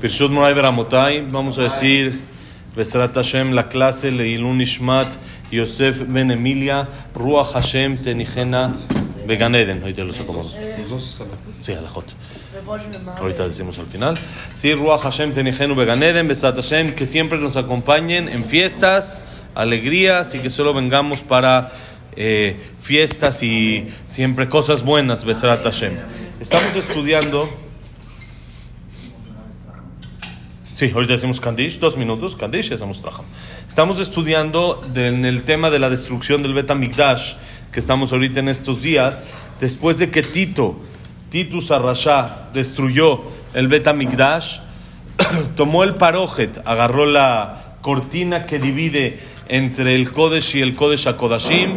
Pirshut Moray Beramotai, vamos a decir Besrat Hashem, la clase Leilun Ishmat, Yosef Ben Emilia, Ruach Hashem Tenijena Beganeden. Ahorita los acomodamos. Sí, a la Jot. Ahorita decimos al final. Sí, Ruach Hashem Tenijenu Beganeden, Besrat Hashem, que siempre nos acompañen en fiestas, alegrías y que solo vengamos para eh, fiestas y siempre cosas buenas, Besrat Hashem. Estamos estudiando. Sí, ahorita decimos Kandish, dos minutos, Kandish y hacemos Trajam. Estamos estudiando en el tema de la destrucción del Bet Mikdash, que estamos ahorita en estos días, después de que Tito, Titus Arrasha, destruyó el Bet Mikdash, tomó el parojet, agarró la cortina que divide entre el Kodesh y el Kodesh HaKodashim,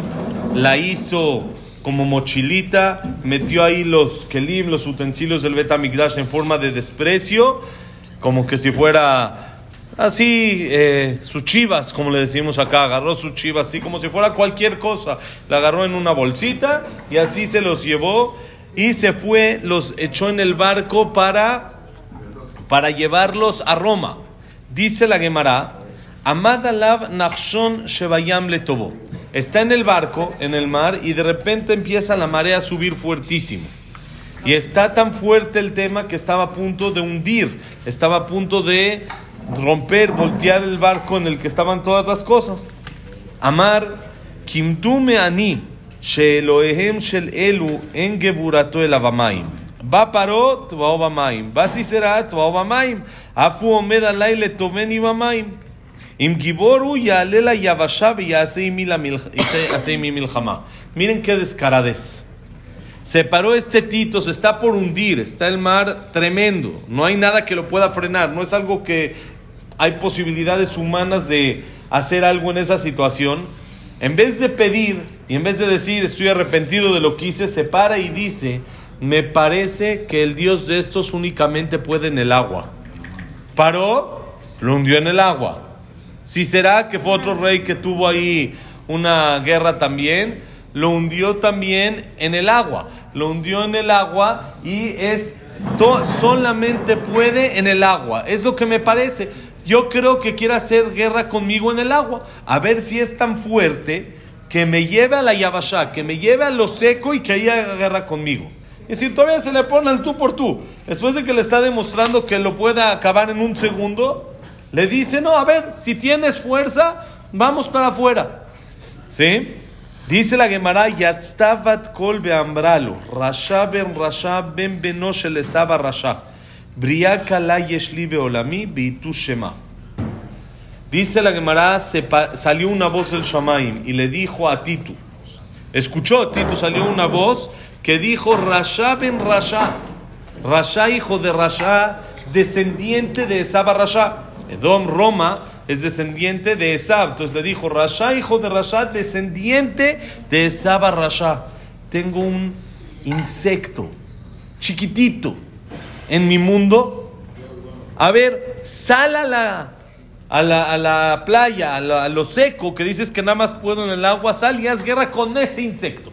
la hizo como mochilita, metió ahí los kelim, los utensilios del Bet HaMikdash en forma de desprecio, como que si fuera así, eh, sus chivas, como le decimos acá, agarró sus chivas así como si fuera cualquier cosa, la agarró en una bolsita y así se los llevó y se fue, los echó en el barco para para llevarlos a Roma. Dice la Gemara, Amad alav nachshon shebayam letovo. Está en el barco, en el mar, y de repente empieza la marea a subir fuertísimo. Y está tan fuerte el tema que estaba a punto de hundir, estaba a punto de romper, voltear el barco en el que estaban todas las cosas. Amar, Kimtume Ani, Sheloehem Shel Elu, En Geburato El Abamaim. Va paró, Tuaobamaim. Va si será, Tuaobamaim. Afu Omed Alay Le Tomen Ibamaim. Im Giboru Yalela Yavashab Milhama. Miren qué descaradez. Se paró este Tito, se está por hundir, está el mar tremendo, no hay nada que lo pueda frenar, no es algo que hay posibilidades humanas de hacer algo en esa situación. En vez de pedir y en vez de decir estoy arrepentido de lo que hice, se para y dice, me parece que el Dios de estos únicamente puede en el agua. Paró, lo hundió en el agua. Si será que fue otro rey que tuvo ahí una guerra también, lo hundió también en el agua. Lo hundió en el agua y es solamente puede en el agua. Es lo que me parece. Yo creo que quiere hacer guerra conmigo en el agua. A ver si es tan fuerte que me lleve a la Yabashá, que me lleve a lo seco y que ahí haga guerra conmigo. Es decir, todavía se le pone tú por tú. Después de que le está demostrando que lo pueda acabar en un segundo, le dice, no, a ver, si tienes fuerza, vamos para afuera. ¿Sí? Dice la Gemara, Yatztavat kol beambralo, Rasha ben Rasha ben beno shel Esab Rasha, Bria kala yeshli beolami beitu shema. Dice la Gemara, salió una voz del Shamaim y le dijo a Titu, escuchó Titu, salió una voz que dijo, Rasha ben Rasha, Rasha hijo de Rasha, descendiente de Esab a Rasha. Edom, Roma, es descendiente de Esab. Entonces le dijo, Rasha hijo de Rasha, descendiente de Esab a Rasha. Tengo un insecto chiquitito en mi mundo. A ver, sal a la, a la, a la playa, a, a lo seco, que dices que nada más puedo en el agua, sal y haz guerra con ese insecto.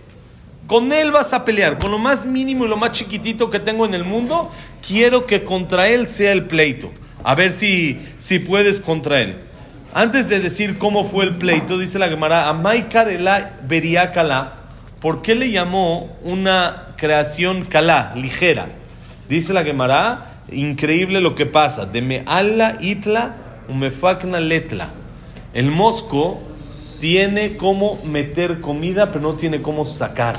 Con él vas a pelear, con lo más mínimo y lo más chiquitito que tengo en el mundo, quiero que contra él sea el pleito. A ver si, si puedes contra él. Antes de decir cómo fue el pleito, dice la Gemara, Amai Karela Beria Kala, ¿por qué le llamó una creación Kala, ligera? Dice la Gemara, increíble lo que pasa, de me alla itla umefakna letla. El mosco tiene cómo meter comida, pero no tiene cómo sacar.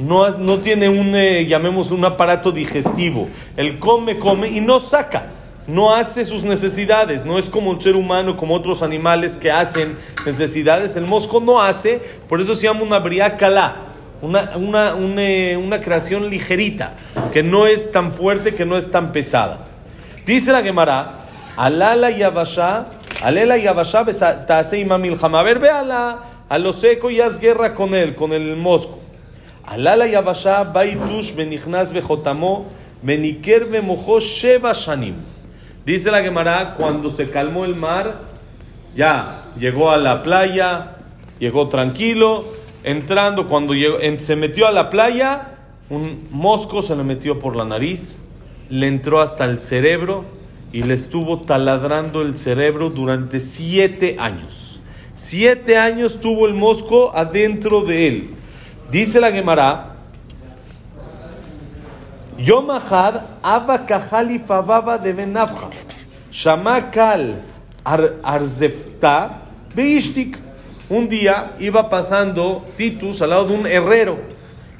No, no tiene un, eh, llamemos, un aparato digestivo. Él come, come y no saca. No hace sus necesidades. No es como el ser humano, como otros animales que hacen necesidades. El mosco no hace, por eso se llama una briácala. Una, una, una, eh, una creación ligerita, que no es tan fuerte, que no es tan pesada. Dice la Gemara, alala yavasha, alela yavasha tase imamilhama. A ver, ve a, lo seco y haz guerra con él, con el mosco. Alala yavasha baitush benichnas bejotamo beniker bemojo sheva shanim. Dice la Gemara, cuando se calmó el mar, ya llegó a la playa, llegó tranquilo, entrando, cuando llegó- se metió a la playa, un mosco se le metió por la nariz, le entró hasta el cerebro y le estuvo taladrando el cerebro durante siete años. Siete años tuvo el mosco adentro de él. Dice la Gemara, Yom Ahad, Abba de Benafja, Shamakal Arzefta, Beishtik. Un día iba pasando Titus al lado de un herrero.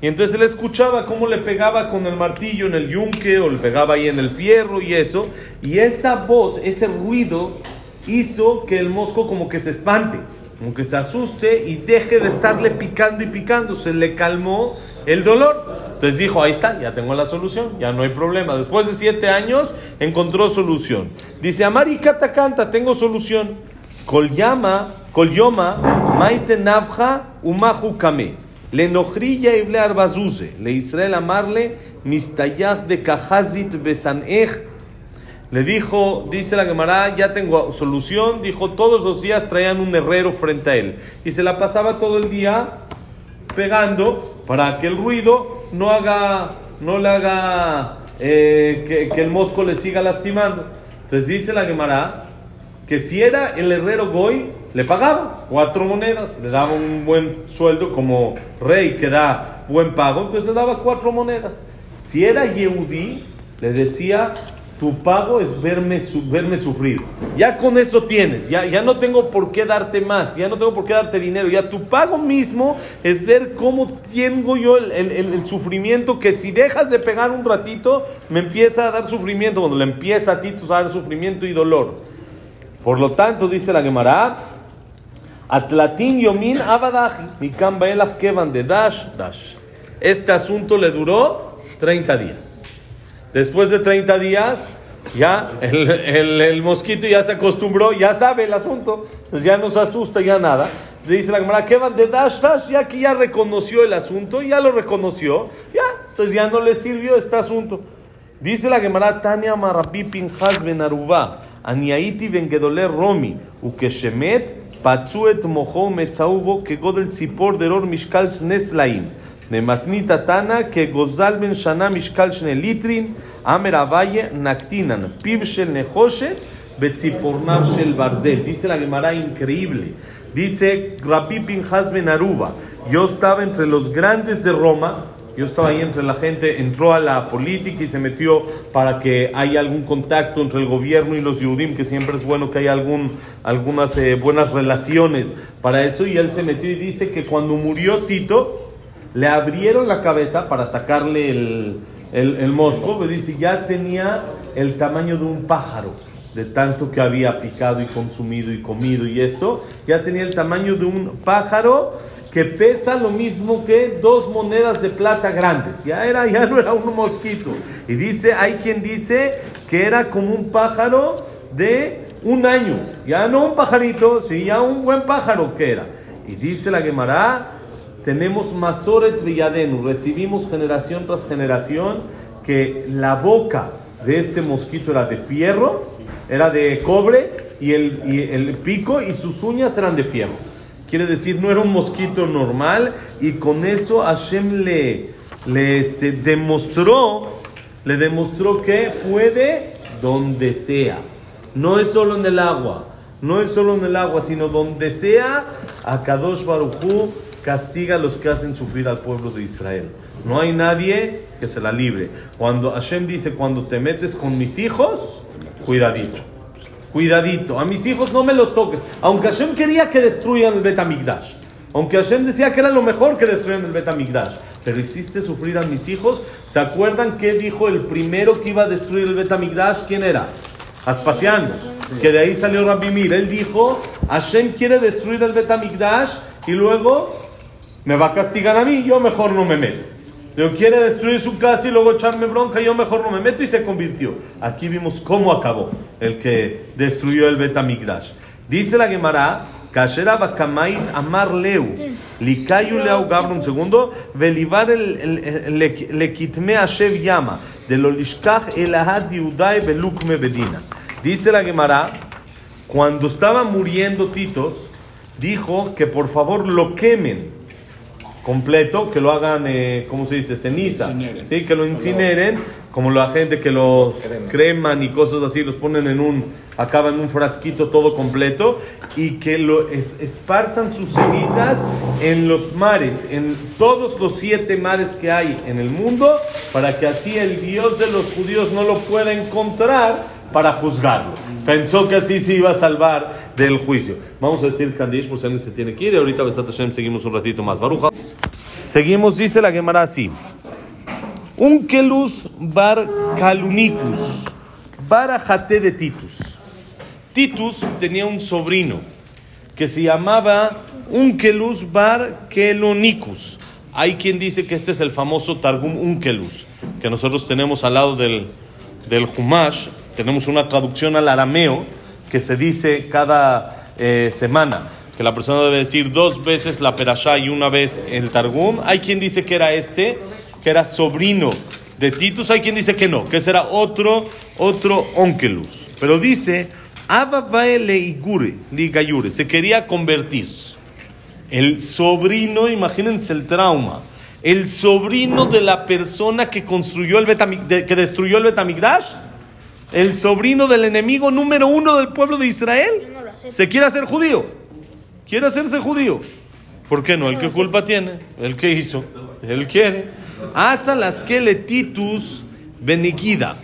Y entonces él escuchaba cómo le pegaba con el martillo en el yunque o le pegaba ahí en el fierro y eso. Y esa voz, ese ruido, hizo que el mosco como que se espante, como que se asuste y deje de estarle picando y picando. Se le calmó el dolor. Entonces dijo, ahí está, ya tengo la solución, ya no hay problema. Después de siete años encontró solución. Dice, Amari Kata canta, tengo solución. Kolyama, Kolyoma, Maite Navja, Umahu Kame. Le nohrilla y arbazuze, le Israel amarle, mistayach de Kahazit besanech. Le dijo, dice la Gemara, ya tengo solución. Dijo, todos los días traían un herrero frente a él. Y se la pasaba todo el día pegando para que el ruido no haga, no le haga eh, que, el mosco le siga lastimando. Entonces dice la Gemara que si era el herrero Goy, le pagaba cuatro monedas, le daba un buen sueldo como rey que da buen pago, entonces le daba cuatro monedas. Si era Yehudí, le decía tu pago es verme, verme sufrir. Ya con eso tienes, ya, ya no tengo por qué darte más, ya no tengo por qué darte dinero. Ya tu pago mismo es ver cómo tengo yo el, sufrimiento que si dejas de pegar un ratito, me empieza a dar sufrimiento. Cuando le empieza a ti a dar sufrimiento y dolor. Por lo tanto, dice la Gemara, Atlatín Yomin Abadaj, mi que van de Dash, Dash. Este asunto le duró 30 días. Después de 30 días, ya el, mosquito ya se acostumbró, ya sabe el asunto, entonces ya no se asusta, ya nada. Dice la Gemara, ¿qué van de Dash Dash? Ya que ya reconoció el asunto, ya lo reconoció, ya, entonces ya no le sirvió este asunto. Dice la Gemara, Tania Marapi Pinchas Ben Aruba, Aniaiti Ben Romi, Ukeshemet, Patzuet Mojo Metzaubo, que Godel Tzipor Deror Mishkal Neslaim. Nematnita Tana, que Gozal Ben Shana Mishkal Litrin, Amer Avaye Naktinan, Piv Shel Nehoshet, Betzipornav Shel Barzel. Dice la Gemara increíble. Dice Rapi Pinhas Ben Aruba. Yo estaba entre los grandes de Roma. Yo estaba ahí entre la gente, entró a la política y se metió para que haya algún contacto entre el gobierno y los Yudim, que siempre es bueno que haya algún, algunas eh, buenas relaciones para eso. Y él se metió y dice que cuando murió Tito, le abrieron la cabeza para sacarle el, el, mosco, me dice, ya tenía el tamaño de un pájaro, de tanto que había picado y consumido y comido y esto, ya tenía el tamaño de un pájaro que pesa lo mismo que dos monedas de plata grandes. Ya, era, ya no era un mosquito. Y dice, hay quien dice que era como un pájaro de un año. Ya no un pajarito, sí, ya un buen pájaro que era. Y dice la Gemara, tenemos Masoret Villadenu, recibimos generación tras generación que la boca de este mosquito era de fierro, era de cobre y el, el pico y sus uñas eran de fierro. Quiere decir, no era un mosquito normal y con eso Hashem le, le este, demostró, le demostró que puede donde sea. No es solo en el agua, no es solo en el agua, sino donde sea, a Kadosh Baruchu castiga a los que hacen sufrir al pueblo de Israel. No hay nadie que se la libre. Cuando Hashem dice, cuando te metes con mis hijos, cuidadito. Cuidadito. A mis hijos no me los toques. Aunque Hashem quería que destruyan el Betamigdash. Aunque Hashem decía que era lo mejor que destruyan el Betamigdash. Pero hiciste sufrir a mis hijos. ¿Se acuerdan qué dijo el primero que iba a destruir el Betamigdash? ¿Quién era? Aspasián. Que de ahí salió Rabbi Mir. Él dijo, Hashem quiere destruir el Betamigdash y luego me va a castigar a mí, yo mejor no me meto. Yo quiere destruir su casa y luego echarme bronca, yo mejor no me meto y se convirtió. Aquí vimos cómo acabó el que destruyó el Betamigdash. Dice la Gemara, Kashera Bakamait Amar Leu, Likayu Leu un segundo, Velivar el Lekitme Ashev Yama, de lo Lishkach Elahad Yudai Belukme Bedina. Dice la Gemara, cuando estaba muriendo Titos, dijo que por favor lo quemen completo, que lo hagan, eh, ¿cómo se dice? Ceniza. ¿sí? Que lo incineren como la gente que los creman y cosas así, los ponen en un, acaban en un frasquito todo completo y que lo esparzan sus cenizas en los mares, en todos los siete mares que hay en el mundo, para que así el Dios de los judíos no lo pueda encontrar para juzgarlo. Pensó que así se iba a salvar del juicio. Vamos a decir Kandish, pues se tiene que ir. Ahorita Besat Hashem seguimos un ratito más. Baruja. Seguimos, dice la Gemara así. Un kelus bar calunicus, barajate de Titus. Titus tenía un sobrino que se llamaba Unkelus bar Kelonicus. Hay quien dice que este es el famoso Targum Unkelus, que nosotros tenemos al lado del, del Humash, tenemos una traducción al arameo que se dice cada eh, semana, que la persona debe decir dos veces la perashá y una vez el Targum. Hay quien dice que era este, que era sobrino de Titus, hay quien dice que no, que será otro, otro onkelus. Pero dice, se quería convertir. El sobrino, imagínense el trauma, el sobrino de la persona que construyó el que destruyó el Betamigdash, el sobrino del enemigo número uno del pueblo de Israel, se quiere hacer judío. Quiere hacerse judío. ¿Por qué no? ¿El qué culpa tiene? ¿El que hizo? Él quiere. Asa las que le titus beniquida.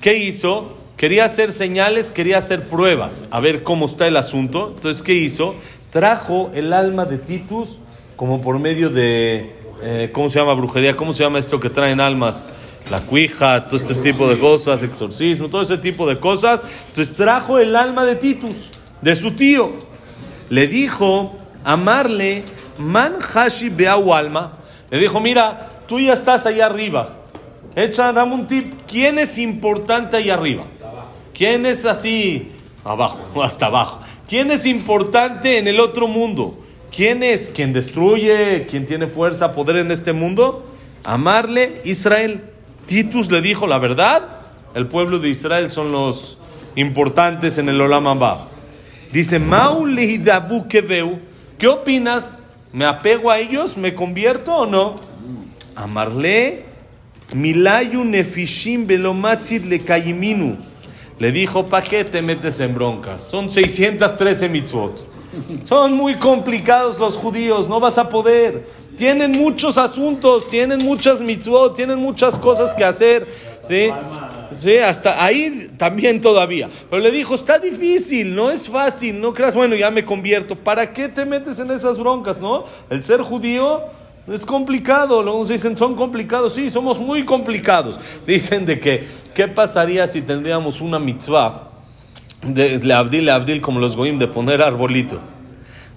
¿Qué hizo? Quería hacer señales, quería hacer pruebas, a ver cómo está el asunto. Entonces, ¿qué hizo? Trajo el alma de Titus como por medio de, eh, ¿cómo se llama brujería? ¿Cómo se llama esto que traen almas? La cuija, todo este tipo de cosas, exorcismo, todo ese tipo de cosas. Entonces trajo el alma de Titus, de su tío. Le dijo, amarle, man hashi beau alma. Le dijo, mira, tú ya estás allá arriba. Echa, dame un tip. ¿Quién es importante allá arriba? ¿Quién es así abajo, hasta abajo? ¿Quién es importante en el otro mundo? ¿Quién es quien destruye, quien tiene fuerza, poder en este mundo? Amarle Israel. Titus le dijo la verdad. El pueblo de Israel son los importantes en el Olam Dice, ¿qué opinas? ¿Me apego a ellos? ¿Me convierto o no? Amarle, milayu nefishim belomatzit le kayiminu. Le dijo, ¿para qué te metes en broncas? Son 613 mitzvot. Son muy complicados los judíos, no vas a poder. Tienen muchos asuntos, tienen muchas mitzvot, tienen muchas cosas que hacer. ¿sí? Sí, hasta ahí también todavía. Pero le dijo, está difícil, no es fácil, no creas, bueno, ya me convierto. ¿Para qué te metes en esas broncas, no? El ser judío es complicado, luego dicen, son complicados, sí, somos muy complicados. Dicen de que, ¿qué pasaría si tendríamos una mitzvah de, de abdil, abdil, como los goim, de poner arbolito?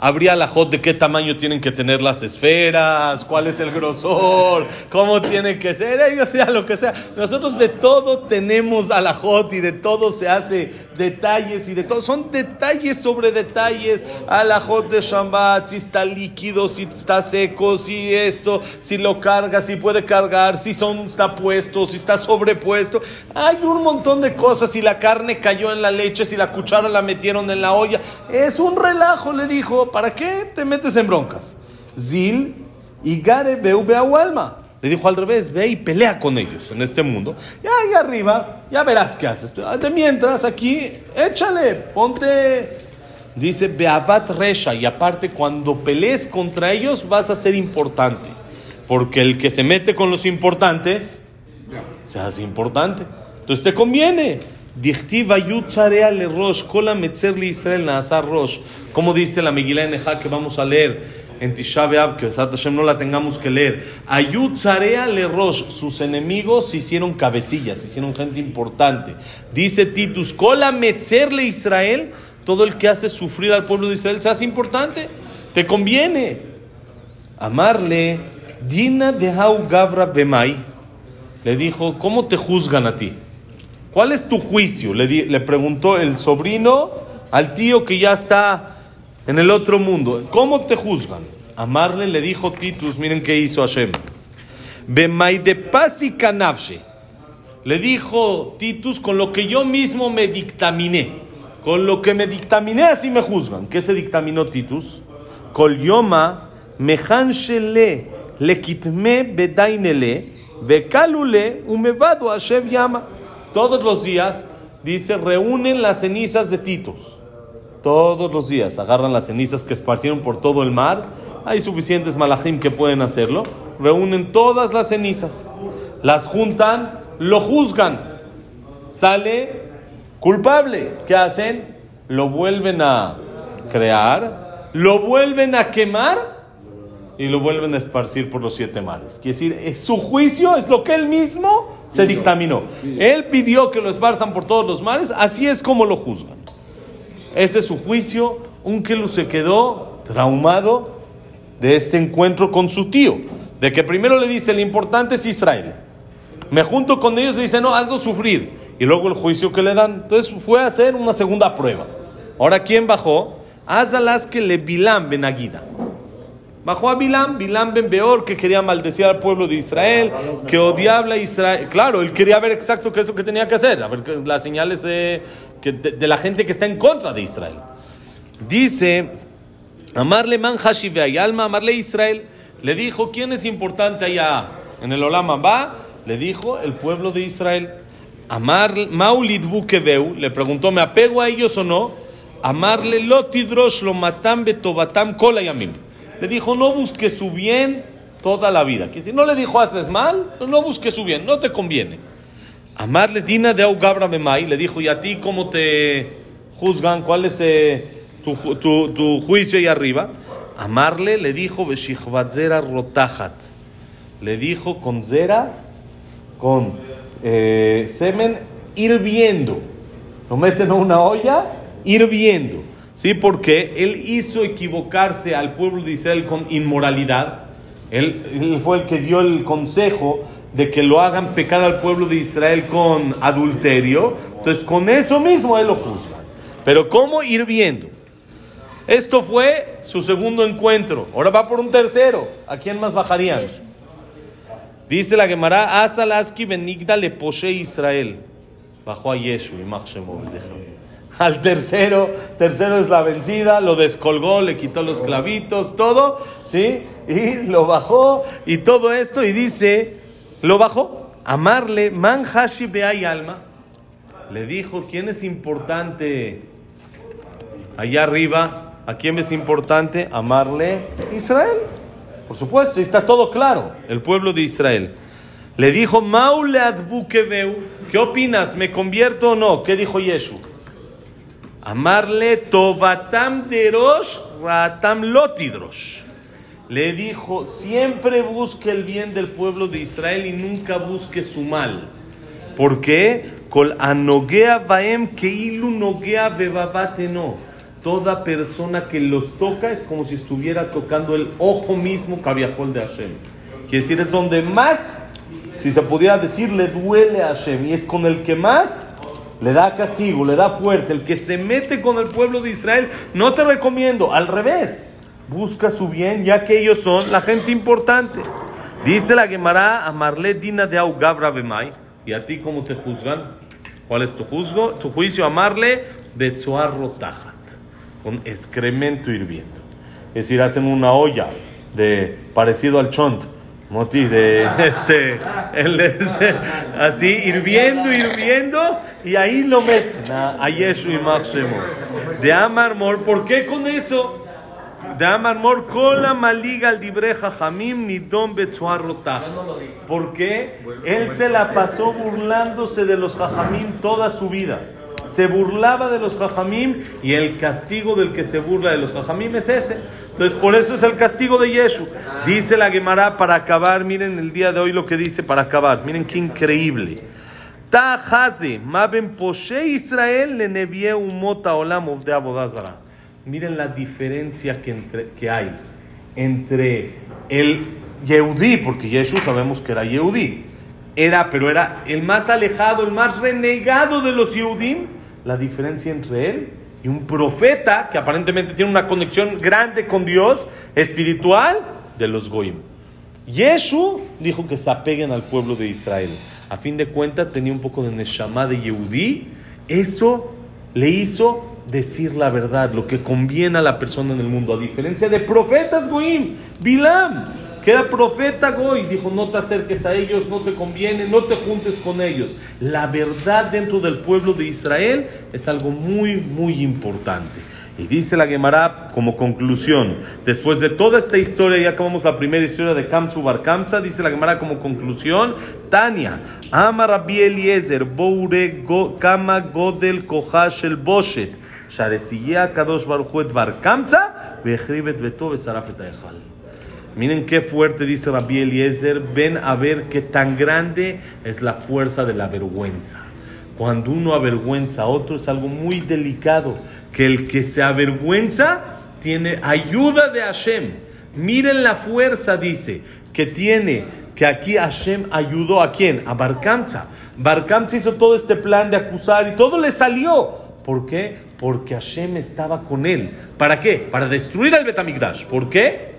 Habría la jot de qué tamaño tienen que tener las esferas, cuál es el grosor, cómo tiene que ser, ellos ya lo que sea. Nosotros de todo tenemos a la jot y de todo se hace detalles y de todo. Son detalles sobre detalles. A la jot de Shambat, si está líquido, si está seco, si esto, si lo carga, si puede cargar, si son, está puesto, si está sobrepuesto. Hay un montón de cosas. Si la carne cayó en la leche, si la cuchara la metieron en la olla. Es un relajo, le dijo. ¿para qué te metes en broncas? Zil y Gare Beu alma. Le dijo al revés, ve y pelea con ellos en este mundo. Y ahí arriba, ya verás qué haces. De mientras aquí, échale, ponte. Dice Beavat Resha. Y aparte, cuando pelees contra ellos, vas a ser importante. Porque el que se mete con los importantes, se hace importante. Entonces te conviene. Como dice la Megillah Neja que vamos a leer en Tisha que Hashem no la tengamos que leer. Ayutzarea le rosh, sus enemigos hicieron cabecillas, hicieron gente importante. Dice Titus, kola metzerle Israel, todo el que hace sufrir al pueblo de Israel se hace importante, te conviene. Amarle, Dina de Gavra Bemai, le dijo, ¿cómo te juzgan a ti? ¿Cuál es tu juicio? Le, preguntó el sobrino al tío que ya está en el otro mundo. ¿Cómo te juzgan? Amarle le dijo Titus, miren qué hizo Hashem. Le dijo Titus, con lo que yo mismo me dictaminé. Con lo que me dictaminé, así me juzgan. ¿Qué se dictaminó Titus? Mehanshele le kitme bedainele Bekalule umevado Hashem. Todos los días, dice, reúnen las cenizas de Titos. Todos los días agarran las cenizas que esparcieron por todo el mar. Hay suficientes malachim que pueden hacerlo. Reúnen todas las cenizas, las juntan, lo juzgan. Sale culpable. ¿Qué hacen? Lo vuelven a crear, lo vuelven a quemar y lo vuelven a esparcir por los siete mares. Quiere decir, su juicio es lo que él mismo se dictaminó. Él pidió que lo esparzan por todos los mares, así es como lo juzgan. Ese es su juicio. Un Kelu se quedó traumado de este encuentro con su tío. De que primero le dice, lo importante es Israel. Me junto con ellos, le dice, no, hazlo sufrir. Y luego el juicio que le dan. Entonces fue a hacer una segunda prueba. Ahora, ¿quién bajó? Azalas que le Bilam ben Aguida. Bajó a Bilam, Bilam ben Beor, que quería maldecir al pueblo de Israel, que odiaba a Israel. Claro, él quería ver exacto qué es lo que tenía que hacer, a ver las señales de, de, la gente que está en contra de Israel. Dice, amarle man y alma, amarle Israel. Le dijo, ¿quién es importante allá en el Olama va? Le dijo, el pueblo de Israel. Amar Maulidvu Kebeu, le preguntó, ¿me apego a ellos o no? Amarle lotidrosh lo matam betobatam kolayamim. Le dijo, no busques su bien toda la vida. Que si no le dijo, haces mal, no busques su bien, no te conviene. Amarle Dina de Augabra Memay le dijo, ¿y a ti cómo te juzgan? ¿Cuál es eh, tu, tu, juicio ahí arriba? Amarle le dijo, Beshihvatzera rotajat. Le dijo con zera, con eh, semen hirviendo. Lo meten en una olla hirviendo. ¿Sí? Porque él hizo equivocarse al pueblo de Israel con inmoralidad. Él, él, fue el que dio el consejo de que lo hagan pecar al pueblo de Israel con adulterio. Entonces, con eso mismo él lo juzga. Pero ¿cómo hirviendo? Esto fue su segundo encuentro. Ahora va por un tercero. ¿A quién más bajarían? Dice la Gemara, Asalaski benigda le poshe Israel. Bajó a Yeshu y Al tercero, tercero es la vencida, lo descolgó, le quitó los clavitos, todo, ¿sí? Y lo bajó y todo esto y dice, lo bajó, amarle, man alma. Le dijo, ¿quién es importante allá arriba? ¿A quién es importante? Amarle Israel. Por supuesto, está todo claro, el pueblo de Israel. Le dijo, Maule ¿qué opinas? ¿Me convierto o no? ¿Qué dijo Yeshu? Amarle Tobatam derosh ratam lotidrosh. Le dijo, siempre busque el bien del pueblo de Israel y nunca busque su mal. ¿Por qué? Col anogea vaem keilu nogea bebabate no Toda persona que los toca es como si estuviera tocando el ojo mismo Kaviahol de Hashem. Quiere decir, es donde más, si se pudiera decir, le duele a Hashem. Y es con el que más le da castigo, le da fuerte. El que se mete con el pueblo de Israel, no te recomiendo, al revés. Busca su bien, ya que ellos son la gente importante. Dice la Gemara a Marle Dina de Augabra Bemay. ¿Y a ti cómo te juzgan? ¿Cuál es tu, juzgo? tu juicio? Amarle Betzuar Rotaja con excremento hirviendo. Es decir, hacen una olla de parecido al chont, de este, este, así hirviendo, hirviendo, y ahí lo meten a, Yeshua y Máximo. De Amarmor, ¿por qué con eso? De Amarmor, con la maliga al dibreja jamim ni don Porque él se la pasó burlándose de los jajamim toda su vida se burlaba de los jajamim y el castigo del que se burla de los jajamim es ese. Entonces, por eso es el castigo de Yeshu. Dice la Gemara para acabar, miren el día de hoy lo que dice para acabar, miren qué increíble. maben poshe Israel le umota olam de abodazara. Miren la diferencia que, entre, que hay entre el Yehudí, porque Yeshu sabemos que era Yehudí, era, pero era el más alejado, el más renegado de los Yehudim, la diferencia entre él y un profeta que aparentemente tiene una conexión grande con Dios espiritual de los Goim. Yeshu dijo que se apeguen al pueblo de Israel. A fin de cuentas tenía un poco de Neshama de Yehudí. Eso le hizo decir la verdad, lo que conviene a la persona en el mundo. A diferencia de profetas Goim, Bilam. que era profeta Goy, dijo, no te acerques a ellos, no te conviene, no te juntes con ellos. La verdad dentro del pueblo de Israel es algo muy, muy importante. Y dice la Gemara como conclusión, después de toda esta historia, ya acabamos la primera historia de Kamsu Bar Kamsa, dice la Gemara como conclusión, Tania, Ama Boure Kama Godel Kohash el Boshet, Miren qué fuerte dice Rabbi Eliezer, ven a ver qué tan grande es la fuerza de la vergüenza. Cuando uno avergüenza a otro es algo muy delicado que el que se avergüenza tiene ayuda de Hashem. Miren la fuerza, dice, que tiene, que aquí Hashem ayudó a quién? A Barkamza. Barkamza hizo todo este plan de acusar y todo le salió. ¿Por qué? Porque Hashem estaba con él. ¿Para qué? Para destruir al Betamigdash. ¿Por qué?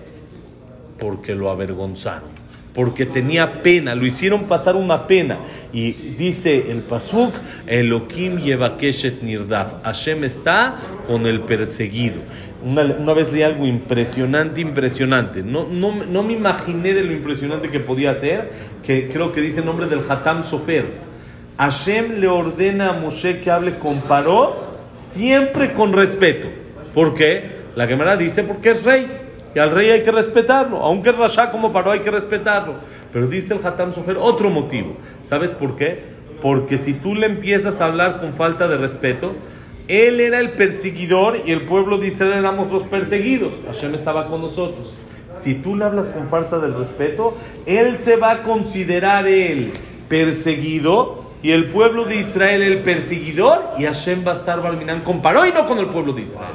Porque lo avergonzaron porque tenía pena, lo hicieron pasar una pena. Y dice el Pasuk, Elohim Yevakeshet Nirdaf, Hashem está con el perseguido. Una, vez leí algo impresionante, impresionante. No, no, no, me imaginé de lo impresionante que podía ser, que creo que dice el nombre del Hatam Sofer. Hashem le ordena a Moshe que hable con Paró siempre con respeto. ¿Por qué? La Gemara dice porque es rey. Y al rey hay que respetarlo. Aunque es Rasha como paró, hay que respetarlo. Pero dice el Hatam Sofer otro motivo. ¿Sabes por qué? Porque si tú le empiezas a hablar con falta de respeto, él era el perseguidor y el pueblo dice, éramos los perseguidos. Hashem estaba con nosotros. Si tú le hablas con falta de respeto, él se va a considerar el perseguido y el pueblo de Israel el perseguidor y Hashem va a estar Barminan con Paró y no con el pueblo de Israel.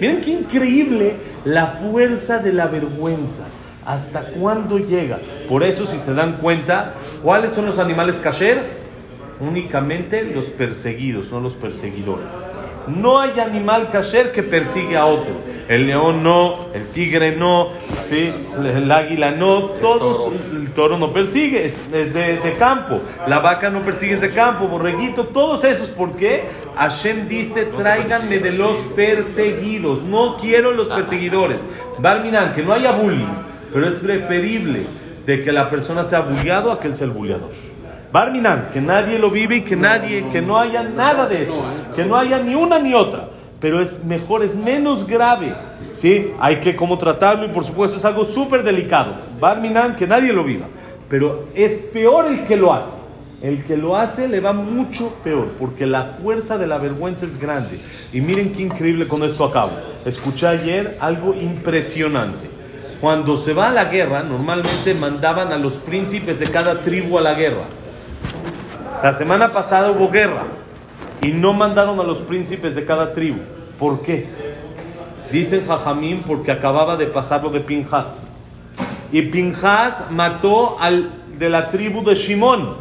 Miren qué increíble la fuerza de la vergüenza. ¿Hasta cuándo llega? Por eso, si se dan cuenta, ¿cuáles son los animales kasher? Únicamente los perseguidos, no los perseguidores. No hay animal kasher que persigue a otro. El león no, el tigre no, ¿sí? el águila no, todos, el toro no persigue, es, de, campo. La vaca no persigue, es de campo, borreguito, todos esos. ¿Por qué? Hashem dice, tráiganme de los perseguidos. No quiero los perseguidores. Barminan, que no haya bullying, pero es preferible de que la persona sea bulliado a que él sea el bulliador. Barminan, que nadie lo vive y que nadie, que no haya nada de eso, que no haya ni una ni otra, pero es mejor, es menos grave, ¿sí? Hay que cómo tratarlo y por supuesto es algo súper delicado. Barminan, que nadie lo viva, pero es peor el que lo hace. El que lo hace le va mucho peor, porque la fuerza de la vergüenza es grande. Y miren qué increíble con esto acabo. Escuché ayer algo impresionante. Cuando se va a la guerra, normalmente mandaban a los príncipes de cada tribu a la guerra. La semana pasada hubo guerra y no mandaron a los príncipes de cada tribu. ¿Por qué? Dicen Jajamín porque acababa de pasar lo de Pinjas. Y Pinjas mató al de la tribu de Shimón,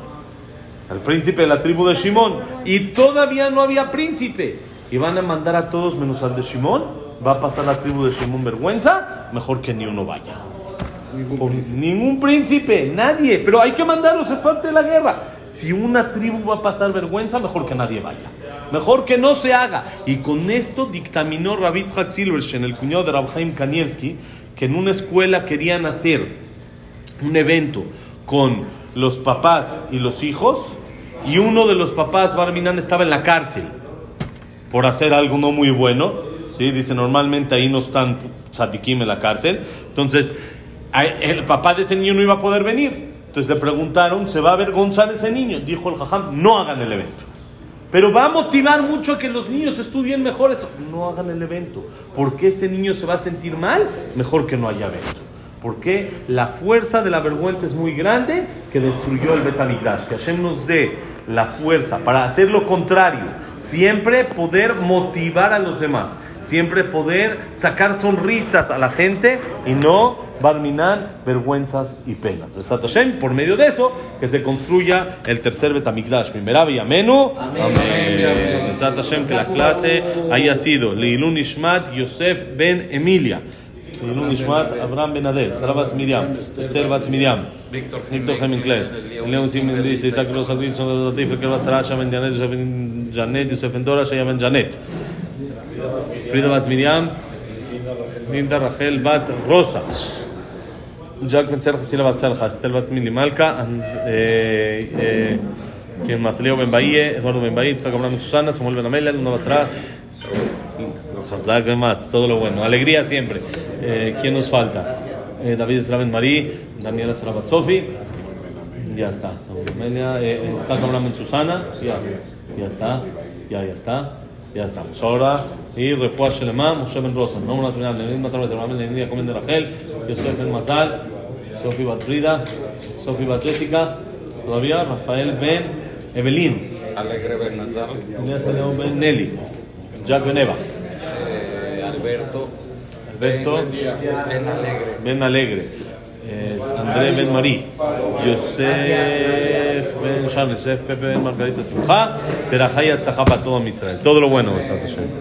al príncipe de la tribu de Shimón. Y todavía no había príncipe. Y van a mandar a todos menos al de Shimón. Va a pasar la tribu de Shimón vergüenza. Mejor que ni uno vaya. Ningún príncipe, nadie. Pero hay que mandarlos, es parte de la guerra. Si una tribu va a pasar vergüenza, mejor que nadie vaya. Mejor que no se haga. Y con esto dictaminó Rabitzhak Silverstein, el cuñado de Rabhaim Kanievski, que en una escuela querían hacer un evento con los papás y los hijos, y uno de los papás, Barminan, estaba en la cárcel por hacer algo no muy bueno. ¿sí? Dice, normalmente ahí no están tzadikim en la cárcel. Entonces, el papá de ese niño no iba a poder venir. Entonces le preguntaron, ¿se va a avergonzar ese niño? Dijo el jajam, no hagan el evento. Pero va a motivar mucho a que los niños estudien mejor eso. No hagan el evento. porque ese niño se va a sentir mal? Mejor que no haya evento. Porque la fuerza de la vergüenza es muy grande que destruyó el Betamigdash. Que Hashem nos dé la fuerza para hacer lo contrario. Siempre poder motivar a los demás. Siempre poder sacar sonrisas a la gente y no Barminan, vergüenzas y penas. Besat Hashem, por medio de eso, que se construya el tercer Betamigdash. Mimerav y Amenu. Amén. Besat Hashem, que la clase haya sido Leilun Ishmat Yosef Ben Emilia. Leilun Ishmat Abraham Ben Adel. Sarabat Miriam. Esther Miriam. Víctor Clay. León Simon dice Isaac Rosalín, son de Latif, que va a Janet, Yosef Ben Janet, Yosef Ben Dora, Shaya Ben Janet. Frida Bat Miriam. Linda Rachel Bat Rosa. Eh, eh, ¿quién más? Leo Ben Bahía, Eduardo Ben Bahía, Itzhak Abraham Susana, Samuel Ben Amelia, Luna Batzara, Hazak todo lo bueno. Alegría siempre. Eh, ¿Quién nos falta? Eh, David Esra Ben Marí, Daniela Sarabat Sofi. Ya está, eh, Susana, ya, ya está, ya, está. Ya estamos. Ahora, y Refuah Shelema, Moshe Ben Lenin Comen de Rachel, Yosef Ben Mazal, Sofi Bat Frida, Sofi Bat Jessica, todavía Rafael Ben Evelyn, Alegre Bernazar, Ben Nelly, Jack Ben Eva, eh, Alberto, Alberto. Ben Alegre, Ben Alegre, es André Ben Marí, Yosef Ben Shan, Yosef Pepe Ben Margarita Simcha, Perajay Atzahá para todo Israel. Todo lo bueno, Besat.